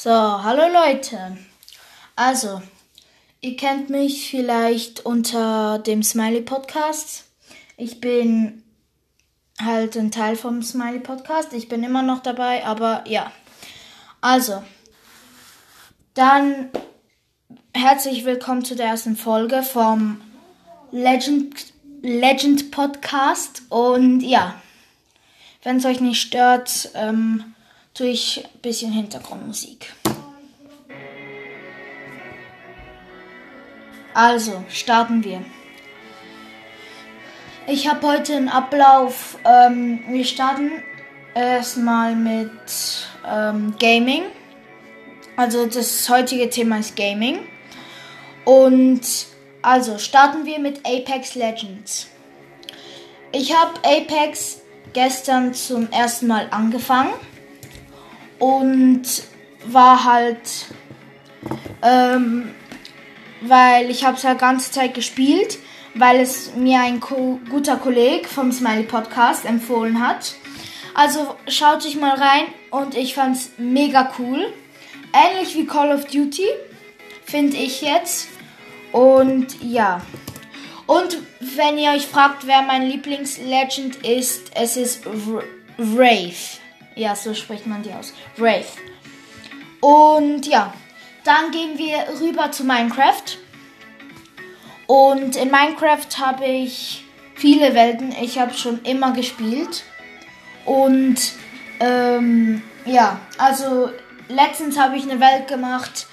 So, hallo Leute. Also, ihr kennt mich vielleicht unter dem Smiley Podcast. Ich bin halt ein Teil vom Smiley Podcast. Ich bin immer noch dabei, aber ja. Also, dann herzlich willkommen zu der ersten Folge vom Legend, Legend Podcast. Und ja, wenn es euch nicht stört, ähm, ich ein bisschen Hintergrundmusik. Also, starten wir. Ich habe heute einen Ablauf. Ähm, wir starten erstmal mit ähm, Gaming. Also das heutige Thema ist Gaming. Und also starten wir mit Apex Legends. Ich habe Apex gestern zum ersten Mal angefangen und war halt, ähm, weil ich habe es ja ganze Zeit gespielt, weil es mir ein ko guter Kollege vom Smiley Podcast empfohlen hat. Also schaut euch mal rein und ich fand's mega cool. Ähnlich wie Call of Duty, finde ich jetzt. Und ja. Und wenn ihr euch fragt, wer mein Lieblingslegend ist, es ist Wraith. Ja, so spricht man die aus. Wraith. Und ja, dann gehen wir rüber zu Minecraft. Und in Minecraft habe ich viele Welten. Ich habe schon immer gespielt. Und ähm, ja, also letztens habe ich eine Welt gemacht,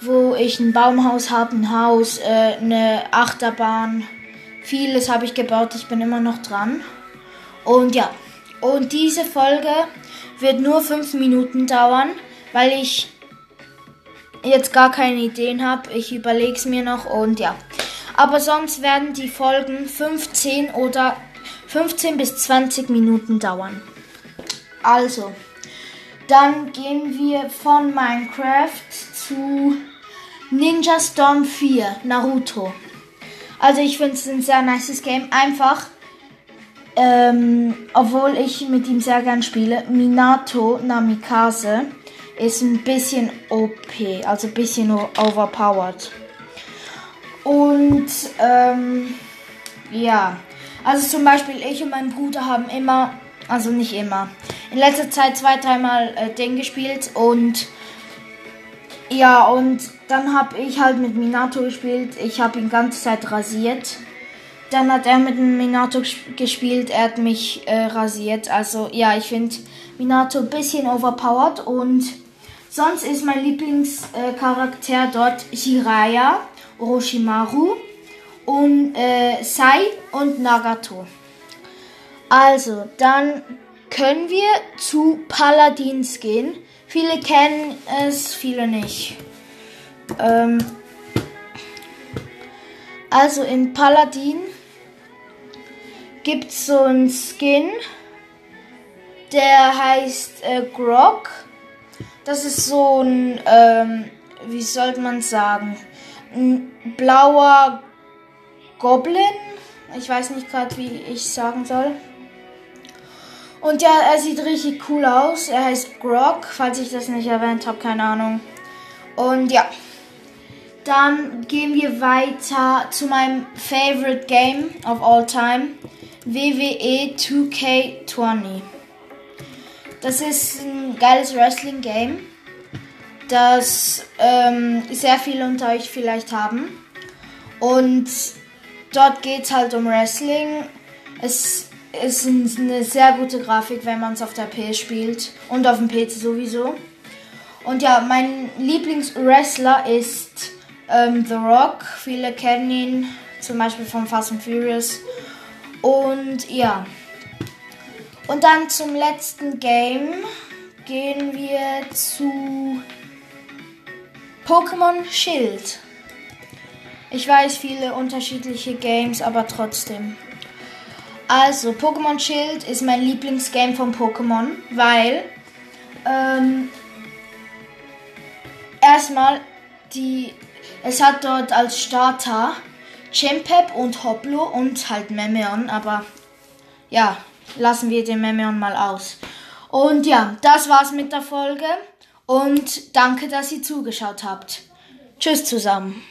wo ich ein Baumhaus habe, ein Haus, äh, eine Achterbahn. Vieles habe ich gebaut. Ich bin immer noch dran. Und ja, und diese Folge wird nur fünf Minuten dauern, weil ich jetzt gar keine Ideen habe. Ich überlege es mir noch und ja. Aber sonst werden die Folgen 15 oder 15 bis 20 Minuten dauern. Also, dann gehen wir von Minecraft zu Ninja Storm 4, Naruto. Also ich finde es ein sehr nices Game. Einfach ähm, obwohl ich mit ihm sehr gern spiele, Minato Namikaze ist ein bisschen OP, also ein bisschen overpowered. Und ähm, ja, also zum Beispiel ich und mein Bruder haben immer, also nicht immer, in letzter Zeit zwei, dreimal äh, den gespielt und ja, und dann habe ich halt mit Minato gespielt. Ich habe ihn ganze Zeit rasiert. Dann hat er mit dem Minato gespielt, er hat mich äh, rasiert. Also ja, ich finde Minato ein bisschen overpowered und sonst ist mein Lieblingscharakter äh, dort Hiraya, Orochimaru und äh, Sai und Nagato. Also, dann können wir zu Paladins gehen. Viele kennen es, viele nicht. Ähm, also in Paladin gibt es so einen Skin, der heißt äh, Grog. Das ist so ein, ähm, wie sollte man sagen, ein blauer Goblin. Ich weiß nicht gerade, wie ich sagen soll. Und ja, er sieht richtig cool aus. Er heißt Grog, falls ich das nicht erwähnt habe, keine Ahnung. Und ja. Dann gehen wir weiter zu meinem Favorite Game of all time. WWE 2K20. Das ist ein geiles Wrestling-Game, das ähm, sehr viele unter euch vielleicht haben. Und dort geht es halt um Wrestling. Es ist eine sehr gute Grafik, wenn man es auf der PS spielt und auf dem PC sowieso. Und ja, mein Lieblingswrestler ist ähm, The Rock. Viele kennen ihn, zum Beispiel von Fast and Furious. Und ja. Und dann zum letzten Game gehen wir zu Pokémon Schild. Ich weiß viele unterschiedliche Games, aber trotzdem. Also, Pokémon Schild ist mein Lieblingsgame von Pokémon, weil ähm, erstmal die es hat dort als Starter Chimpep und Hoplo und halt Memeon, aber ja, lassen wir den Memeon mal aus. Und ja, das war's mit der Folge Und danke, dass ihr zugeschaut habt. Tschüss zusammen.